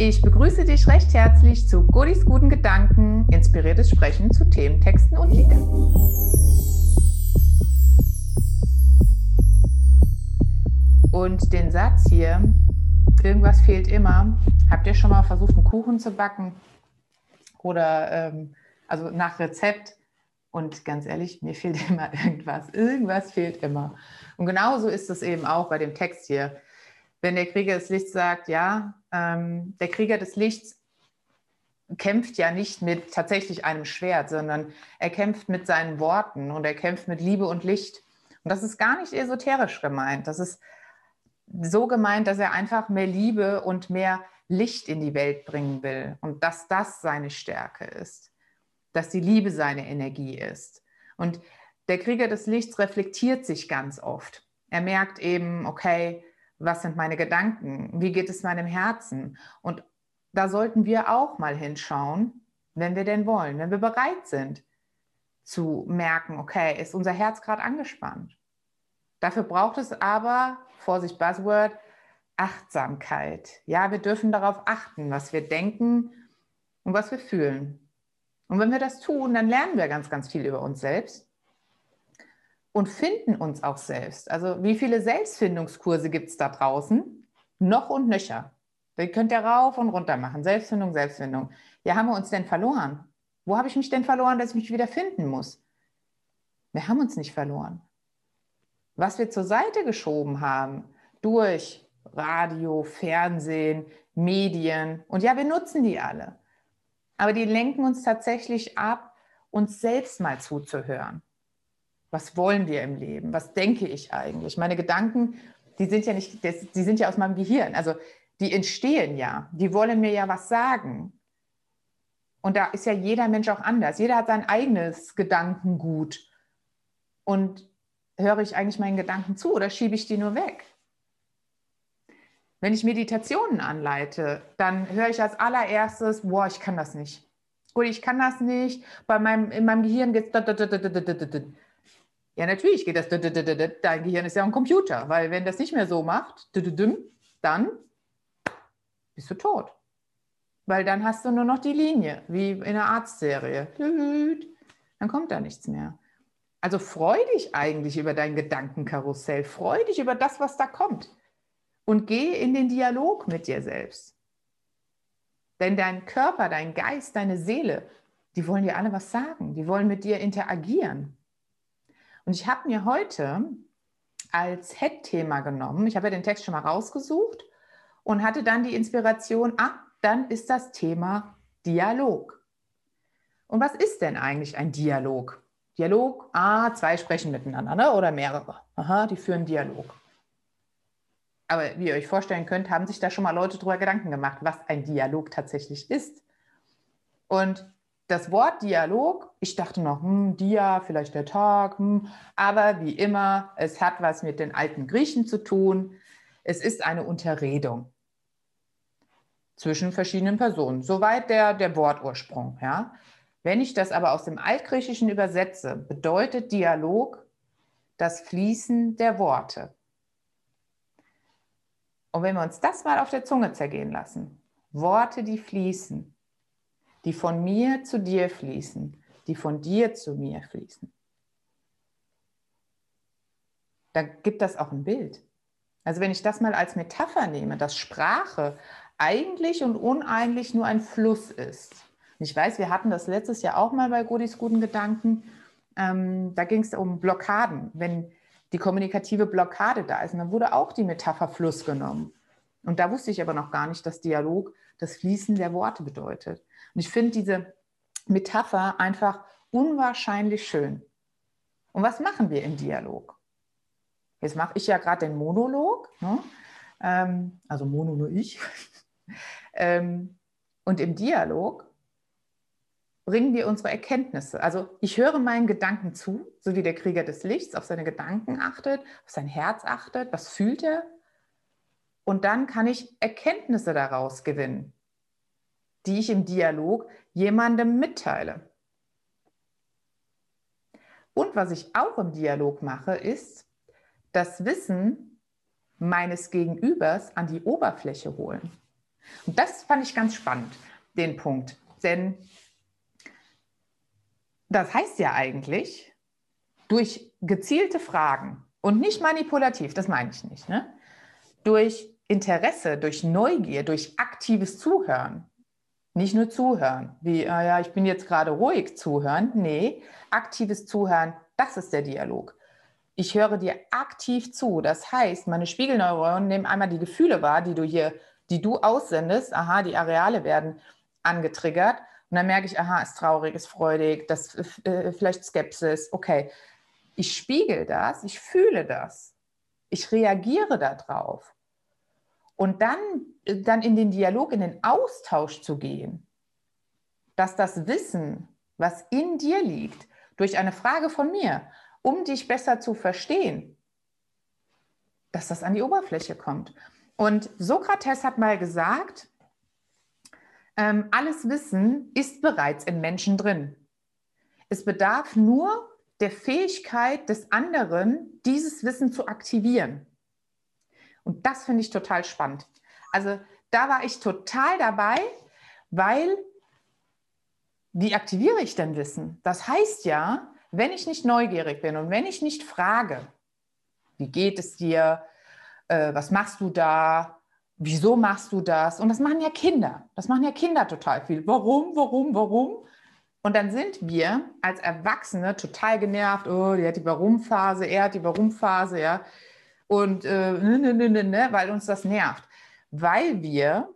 Ich begrüße dich recht herzlich zu Godis guten Gedanken, inspiriertes Sprechen zu Themen, Texten und Liedern. Und den Satz hier, irgendwas fehlt immer, habt ihr schon mal versucht, einen Kuchen zu backen? Oder ähm, also nach Rezept? Und ganz ehrlich, mir fehlt immer irgendwas. Irgendwas fehlt immer. Und genauso ist es eben auch bei dem Text hier wenn der Krieger des Lichts sagt, ja, ähm, der Krieger des Lichts kämpft ja nicht mit tatsächlich einem Schwert, sondern er kämpft mit seinen Worten und er kämpft mit Liebe und Licht. Und das ist gar nicht esoterisch gemeint. Das ist so gemeint, dass er einfach mehr Liebe und mehr Licht in die Welt bringen will und dass das seine Stärke ist, dass die Liebe seine Energie ist. Und der Krieger des Lichts reflektiert sich ganz oft. Er merkt eben, okay, was sind meine Gedanken? Wie geht es meinem Herzen? Und da sollten wir auch mal hinschauen, wenn wir denn wollen, wenn wir bereit sind zu merken, okay, ist unser Herz gerade angespannt. Dafür braucht es aber, Vorsicht, Buzzword, Achtsamkeit. Ja, wir dürfen darauf achten, was wir denken und was wir fühlen. Und wenn wir das tun, dann lernen wir ganz, ganz viel über uns selbst und finden uns auch selbst. Also wie viele Selbstfindungskurse gibt es da draußen? Noch und nöcher. Die könnt ihr rauf und runter machen. Selbstfindung, Selbstfindung. Ja, haben wir uns denn verloren? Wo habe ich mich denn verloren, dass ich mich wieder finden muss? Wir haben uns nicht verloren. Was wir zur Seite geschoben haben durch Radio, Fernsehen, Medien, und ja, wir nutzen die alle. Aber die lenken uns tatsächlich ab, uns selbst mal zuzuhören. Was wollen wir im Leben? Was denke ich eigentlich? Meine Gedanken, die sind ja nicht, die sind ja aus meinem Gehirn. Also die entstehen ja. Die wollen mir ja was sagen. Und da ist ja jeder Mensch auch anders. Jeder hat sein eigenes Gedankengut. Und höre ich eigentlich meinen Gedanken zu oder schiebe ich die nur weg? Wenn ich Meditationen anleite, dann höre ich als allererstes, boah, ich kann das nicht. Gut, ich kann das nicht. Bei meinem, in meinem Gehirn geht es ja, natürlich geht das. Dein Gehirn ist ja ein Computer, weil wenn das nicht mehr so macht, dann bist du tot. Weil dann hast du nur noch die Linie, wie in einer Arztserie. Dann kommt da nichts mehr. Also freu dich eigentlich über dein Gedankenkarussell. Freu dich über das, was da kommt. Und geh in den Dialog mit dir selbst. Denn dein Körper, dein Geist, deine Seele, die wollen dir alle was sagen. Die wollen mit dir interagieren. Und ich habe mir heute als Head-Thema genommen, ich habe ja den Text schon mal rausgesucht und hatte dann die Inspiration, ah, dann ist das Thema Dialog. Und was ist denn eigentlich ein Dialog? Dialog, ah, zwei sprechen miteinander ne? oder mehrere. Aha, die führen Dialog. Aber wie ihr euch vorstellen könnt, haben sich da schon mal Leute darüber Gedanken gemacht, was ein Dialog tatsächlich ist. Und das Wort Dialog, ich dachte noch, hm, Dia, vielleicht der Tag, hm, aber wie immer, es hat was mit den alten Griechen zu tun. Es ist eine Unterredung zwischen verschiedenen Personen. Soweit der, der Wortursprung. Ja? Wenn ich das aber aus dem Altgriechischen übersetze, bedeutet Dialog das Fließen der Worte. Und wenn wir uns das mal auf der Zunge zergehen lassen, Worte, die fließen, die von mir zu dir fließen, die von dir zu mir fließen. Da gibt das auch ein Bild. Also wenn ich das mal als Metapher nehme, dass Sprache eigentlich und uneigentlich nur ein Fluss ist. ich weiß, wir hatten das letztes Jahr auch mal bei Godis guten Gedanken. Ähm, da ging es um Blockaden, wenn die kommunikative Blockade da ist. Dann wurde auch die Metapher Fluss genommen. Und da wusste ich aber noch gar nicht, dass Dialog das Fließen der Worte bedeutet. Und ich finde diese Metapher einfach unwahrscheinlich schön. Und was machen wir im Dialog? Jetzt mache ich ja gerade den Monolog, ne? ähm, also Mono nur ich. ähm, und im Dialog bringen wir unsere Erkenntnisse. Also ich höre meinen Gedanken zu, so wie der Krieger des Lichts auf seine Gedanken achtet, auf sein Herz achtet, was fühlt er. Und dann kann ich Erkenntnisse daraus gewinnen die ich im Dialog jemandem mitteile. Und was ich auch im Dialog mache, ist das Wissen meines Gegenübers an die Oberfläche holen. Und das fand ich ganz spannend, den Punkt. Denn das heißt ja eigentlich, durch gezielte Fragen und nicht manipulativ, das meine ich nicht, ne? durch Interesse, durch Neugier, durch aktives Zuhören, nicht nur zuhören, wie, ah ja, ich bin jetzt gerade ruhig zuhören. Nee, aktives Zuhören, das ist der Dialog. Ich höre dir aktiv zu. Das heißt, meine Spiegelneuronen nehmen einmal die Gefühle wahr, die du hier, die du aussendest. Aha, die Areale werden angetriggert. Und dann merke ich, aha, ist traurig, ist freudig, das äh, vielleicht Skepsis. Okay, ich spiegel das, ich fühle das, ich reagiere darauf. Und dann, äh, dann in den Dialog, in den Austausch zu gehen, dass das Wissen, was in dir liegt, durch eine Frage von mir, um dich besser zu verstehen, dass das an die Oberfläche kommt. Und Sokrates hat mal gesagt, ähm, alles Wissen ist bereits im Menschen drin. Es bedarf nur der Fähigkeit des anderen, dieses Wissen zu aktivieren. Und das finde ich total spannend. Also da war ich total dabei, weil wie aktiviere ich denn Wissen? Das heißt ja, wenn ich nicht neugierig bin und wenn ich nicht frage, wie geht es dir, äh, was machst du da, wieso machst du das? Und das machen ja Kinder. Das machen ja Kinder total viel. Warum, warum, warum? Und dann sind wir als Erwachsene total genervt. Oh, die hat die Warum-Phase, er hat die Warum-Phase, ja. Und äh, ne, ne, ne, ne, weil uns das nervt. Weil wir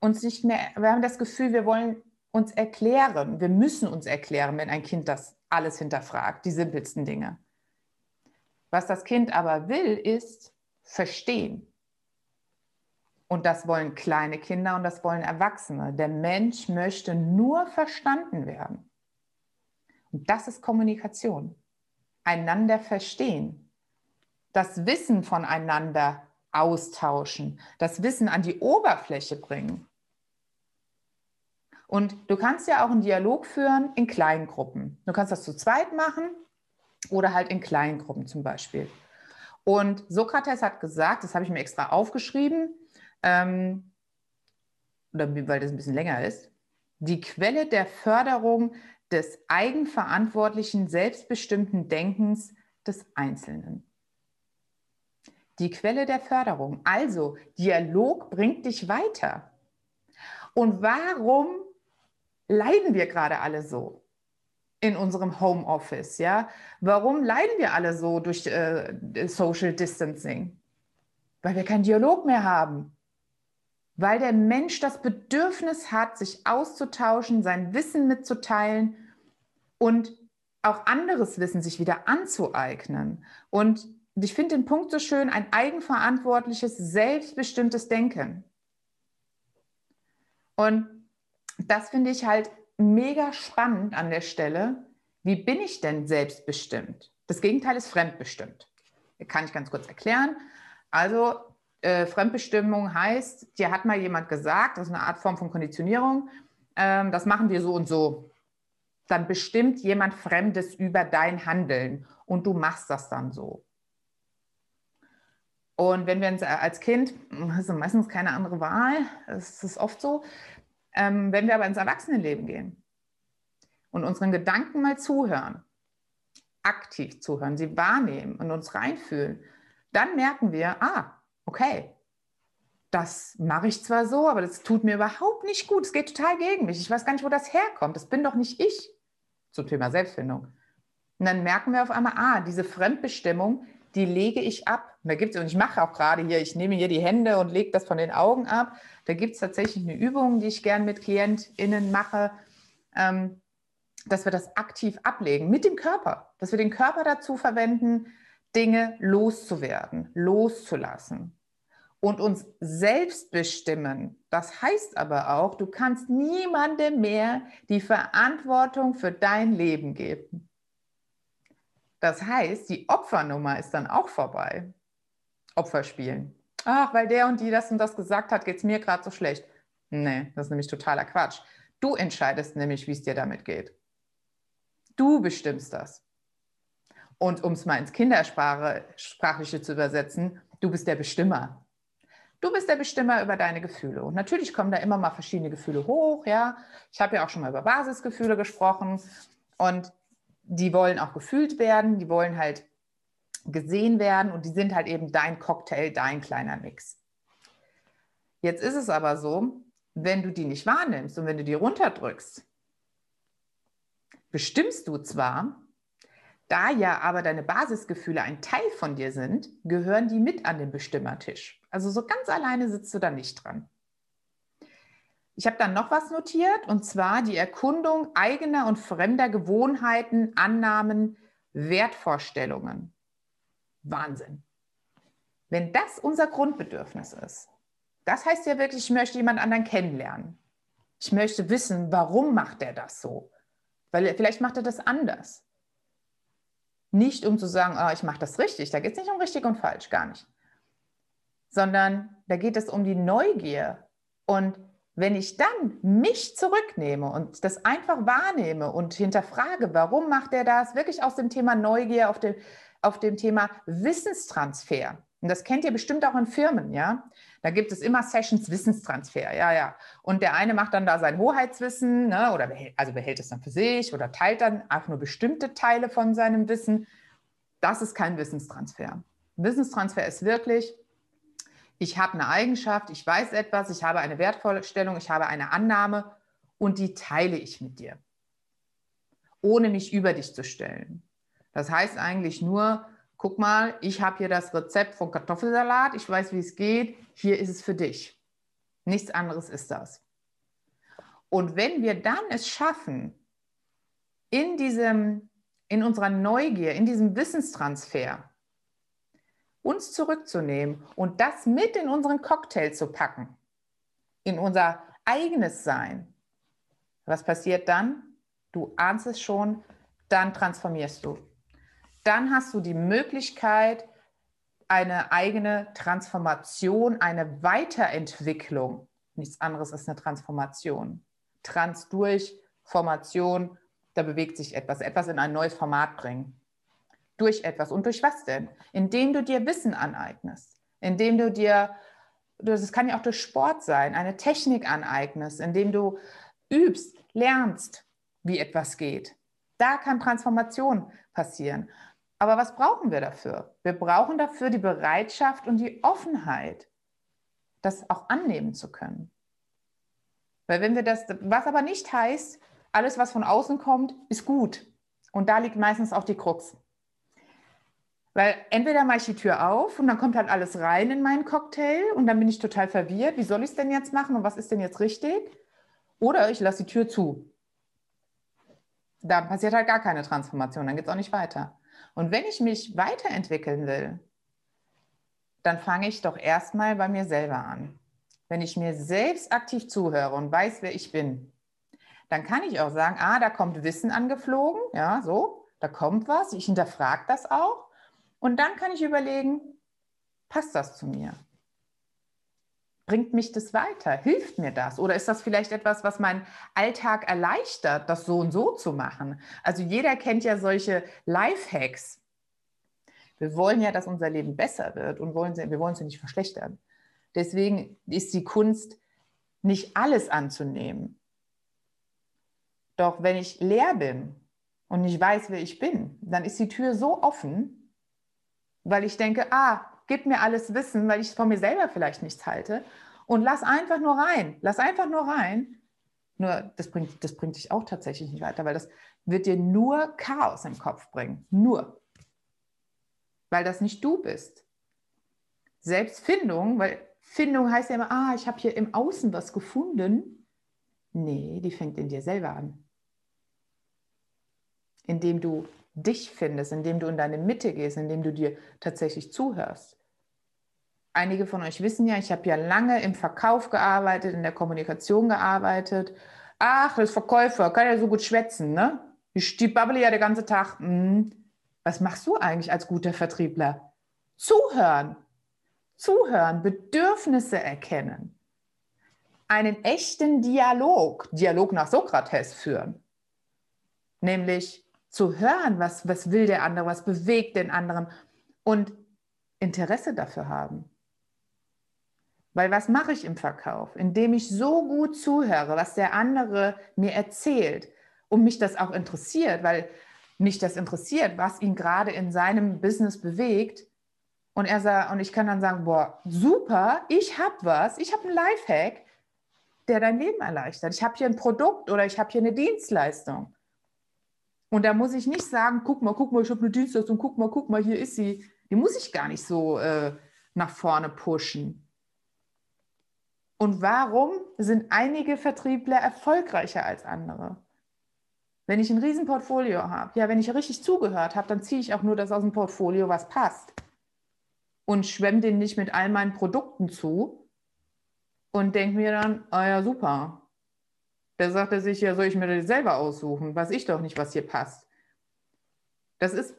uns nicht mehr, wir haben das Gefühl, wir wollen uns erklären. Wir müssen uns erklären, wenn ein Kind das alles hinterfragt, die simpelsten Dinge. Was das Kind aber will, ist verstehen. Und das wollen kleine Kinder und das wollen Erwachsene. Der Mensch möchte nur verstanden werden. Und das ist Kommunikation. Einander verstehen. Das Wissen voneinander austauschen. Das Wissen an die Oberfläche bringen. Und du kannst ja auch einen Dialog führen in Kleingruppen. Du kannst das zu zweit machen oder halt in Kleingruppen zum Beispiel. Und Sokrates hat gesagt, das habe ich mir extra aufgeschrieben, ähm, oder weil das ein bisschen länger ist, die Quelle der Förderung des eigenverantwortlichen, selbstbestimmten Denkens des Einzelnen. Die Quelle der Förderung. Also, Dialog bringt dich weiter. Und warum leiden wir gerade alle so in unserem Homeoffice? Ja? Warum leiden wir alle so durch äh, Social Distancing? Weil wir keinen Dialog mehr haben weil der Mensch das Bedürfnis hat, sich auszutauschen, sein Wissen mitzuteilen und auch anderes Wissen sich wieder anzueignen. Und ich finde den Punkt so schön, ein eigenverantwortliches, selbstbestimmtes Denken. Und das finde ich halt mega spannend an der Stelle. Wie bin ich denn selbstbestimmt? Das Gegenteil ist fremdbestimmt. Kann ich ganz kurz erklären. Also äh, Fremdbestimmung heißt, dir hat mal jemand gesagt, das ist eine Art Form von Konditionierung, ähm, das machen wir so und so. Dann bestimmt jemand Fremdes über dein Handeln und du machst das dann so. Und wenn wir uns als Kind, das ist meistens keine andere Wahl, das ist oft so, ähm, wenn wir aber ins Erwachsenenleben gehen und unseren Gedanken mal zuhören, aktiv zuhören, sie wahrnehmen und uns reinfühlen, dann merken wir, ah, okay, das mache ich zwar so, aber das tut mir überhaupt nicht gut. Es geht total gegen mich. Ich weiß gar nicht, wo das herkommt. Das bin doch nicht ich. Zum Thema Selbstfindung. Und dann merken wir auf einmal, ah, diese Fremdbestimmung, die lege ich ab. da gibt's, und ich mache auch gerade hier, ich nehme hier die Hände und lege das von den Augen ab. Da gibt es tatsächlich eine Übung, die ich gern mit KlientInnen mache, ähm, dass wir das aktiv ablegen mit dem Körper, dass wir den Körper dazu verwenden, Dinge loszuwerden, loszulassen und uns selbst bestimmen. Das heißt aber auch, du kannst niemandem mehr die Verantwortung für dein Leben geben. Das heißt, die Opfernummer ist dann auch vorbei. Opfer spielen. Ach, weil der und die das und das gesagt hat, geht es mir gerade so schlecht. Nee, das ist nämlich totaler Quatsch. Du entscheidest nämlich, wie es dir damit geht. Du bestimmst das. Und um es mal ins Kindersprachliche zu übersetzen, du bist der Bestimmer. Du bist der Bestimmer über deine Gefühle. Und natürlich kommen da immer mal verschiedene Gefühle hoch, ja. Ich habe ja auch schon mal über Basisgefühle gesprochen und die wollen auch gefühlt werden, die wollen halt gesehen werden und die sind halt eben dein Cocktail, dein kleiner Mix. Jetzt ist es aber so, wenn du die nicht wahrnimmst und wenn du die runterdrückst, bestimmst du zwar, da ja aber deine Basisgefühle ein Teil von dir sind, gehören die mit an den Bestimmertisch. Also so ganz alleine sitzt du da nicht dran. Ich habe dann noch was notiert, und zwar die Erkundung eigener und fremder Gewohnheiten, Annahmen, Wertvorstellungen. Wahnsinn. Wenn das unser Grundbedürfnis ist, das heißt ja wirklich, ich möchte jemand anderen kennenlernen. Ich möchte wissen, warum macht er das so? Weil vielleicht macht er das anders. Nicht um zu sagen, oh, ich mache das richtig. Da geht es nicht um richtig und falsch, gar nicht. Sondern da geht es um die Neugier. Und wenn ich dann mich zurücknehme und das einfach wahrnehme und hinterfrage, warum macht er das, wirklich aus dem Thema Neugier auf dem, auf dem Thema Wissenstransfer. Und das kennt ihr bestimmt auch in Firmen, ja. Da gibt es immer Sessions Wissenstransfer, ja, ja. Und der eine macht dann da sein Hoheitswissen, ne, oder behält, also behält es dann für sich oder teilt dann einfach nur bestimmte Teile von seinem Wissen. Das ist kein Wissenstransfer. Wissenstransfer ist wirklich, ich habe eine Eigenschaft, ich weiß etwas, ich habe eine Wertvorstellung, ich habe eine Annahme und die teile ich mit dir, ohne mich über dich zu stellen. Das heißt eigentlich nur, guck mal, ich habe hier das Rezept von Kartoffelsalat, ich weiß, wie es geht, hier ist es für dich. Nichts anderes ist das. Und wenn wir dann es schaffen, in diesem, in unserer Neugier, in diesem Wissenstransfer, uns zurückzunehmen und das mit in unseren Cocktail zu packen, in unser eigenes Sein. Was passiert dann? Du ahnst es schon, dann transformierst du. Dann hast du die Möglichkeit, eine eigene Transformation, eine Weiterentwicklung. Nichts anderes ist eine Transformation. Trans durch Formation, da bewegt sich etwas, etwas in ein neues Format bringen durch etwas. Und durch was denn? Indem du dir Wissen aneignest, indem du dir, das kann ja auch durch Sport sein, eine Technik aneignest, indem du übst, lernst, wie etwas geht. Da kann Transformation passieren. Aber was brauchen wir dafür? Wir brauchen dafür die Bereitschaft und die Offenheit, das auch annehmen zu können. Weil wenn wir das, was aber nicht heißt, alles, was von außen kommt, ist gut. Und da liegt meistens auch die Krux. Weil entweder mache ich die Tür auf und dann kommt halt alles rein in meinen Cocktail und dann bin ich total verwirrt. Wie soll ich es denn jetzt machen und was ist denn jetzt richtig? Oder ich lasse die Tür zu. Da passiert halt gar keine Transformation, dann geht es auch nicht weiter. Und wenn ich mich weiterentwickeln will, dann fange ich doch erstmal bei mir selber an. Wenn ich mir selbst aktiv zuhöre und weiß, wer ich bin, dann kann ich auch sagen, ah, da kommt Wissen angeflogen, ja, so, da kommt was, ich hinterfrage das auch und dann kann ich überlegen, passt das zu mir? Bringt mich das weiter? Hilft mir das? Oder ist das vielleicht etwas, was meinen Alltag erleichtert, das so und so zu machen? Also jeder kennt ja solche Lifehacks. Wir wollen ja, dass unser Leben besser wird und wollen wir wollen sie nicht verschlechtern. Deswegen ist die Kunst, nicht alles anzunehmen. Doch wenn ich leer bin und nicht weiß, wer ich bin, dann ist die Tür so offen, weil ich denke, ah, gib mir alles Wissen, weil ich von mir selber vielleicht nichts halte und lass einfach nur rein, lass einfach nur rein. Nur das bringt, das bringt dich auch tatsächlich nicht weiter, weil das wird dir nur Chaos im Kopf bringen. Nur. Weil das nicht du bist. Selbstfindung, weil Findung heißt ja immer, ah, ich habe hier im Außen was gefunden. Nee, die fängt in dir selber an. Indem du dich findest, indem du in deine Mitte gehst, indem du dir tatsächlich zuhörst. Einige von euch wissen ja, ich habe ja lange im Verkauf gearbeitet, in der Kommunikation gearbeitet. Ach, das Verkäufer, kann ja so gut schwätzen, ne? Ich die babbele ja den ganzen Tag. Hm. Was machst du eigentlich als guter Vertriebler? Zuhören. Zuhören, Bedürfnisse erkennen. Einen echten Dialog, Dialog nach Sokrates führen. Nämlich, zu hören, was, was will der andere, was bewegt den anderen und Interesse dafür haben. Weil was mache ich im Verkauf? Indem ich so gut zuhöre, was der andere mir erzählt und mich das auch interessiert, weil mich das interessiert, was ihn gerade in seinem Business bewegt. Und er sagt, und ich kann dann sagen, boah, super, ich habe was, ich habe einen Lifehack, der dein Leben erleichtert. Ich habe hier ein Produkt oder ich habe hier eine Dienstleistung. Und da muss ich nicht sagen, guck mal, guck mal, ich habe eine Dienstleistung, guck mal, guck mal, hier ist sie. Die muss ich gar nicht so äh, nach vorne pushen. Und warum sind einige Vertriebler erfolgreicher als andere? Wenn ich ein Riesenportfolio habe, ja, wenn ich richtig zugehört habe, dann ziehe ich auch nur das aus dem Portfolio, was passt. Und schwemme den nicht mit all meinen Produkten zu und denke mir dann, ah ja, super, da sagt er sich, ja, soll ich mir das selber aussuchen? Weiß ich doch nicht, was hier passt. Das ist,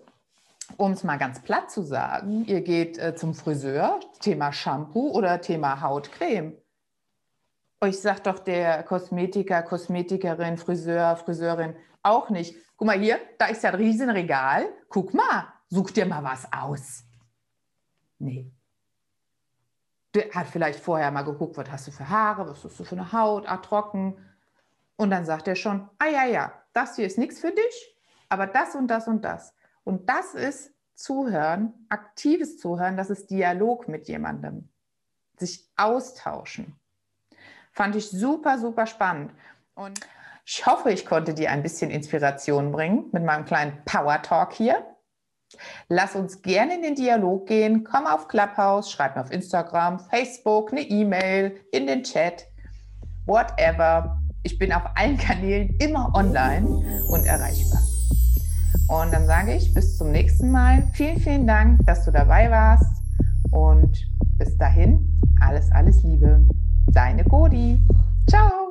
um es mal ganz platt zu sagen, ihr geht äh, zum Friseur, Thema Shampoo oder Thema Hautcreme. Euch sagt doch der Kosmetiker, Kosmetikerin, Friseur, Friseurin auch nicht. Guck mal hier, da ist ja ein Riesenregal. Guck mal, such dir mal was aus. Nee. Der hat vielleicht vorher mal geguckt, was hast du für Haare, was hast du für eine Haut, ah, trocken, und dann sagt er schon, ah ja, ja, das hier ist nichts für dich, aber das und das und das. Und das ist Zuhören, aktives Zuhören, das ist Dialog mit jemandem. Sich austauschen. Fand ich super, super spannend. Und ich hoffe, ich konnte dir ein bisschen Inspiration bringen mit meinem kleinen Power Talk hier. Lass uns gerne in den Dialog gehen. Komm auf Clubhouse, schreib mir auf Instagram, Facebook, eine E-Mail, in den Chat, whatever. Ich bin auf allen Kanälen immer online und erreichbar. Und dann sage ich bis zum nächsten Mal. Vielen, vielen Dank, dass du dabei warst. Und bis dahin, alles, alles Liebe. Deine Godi. Ciao.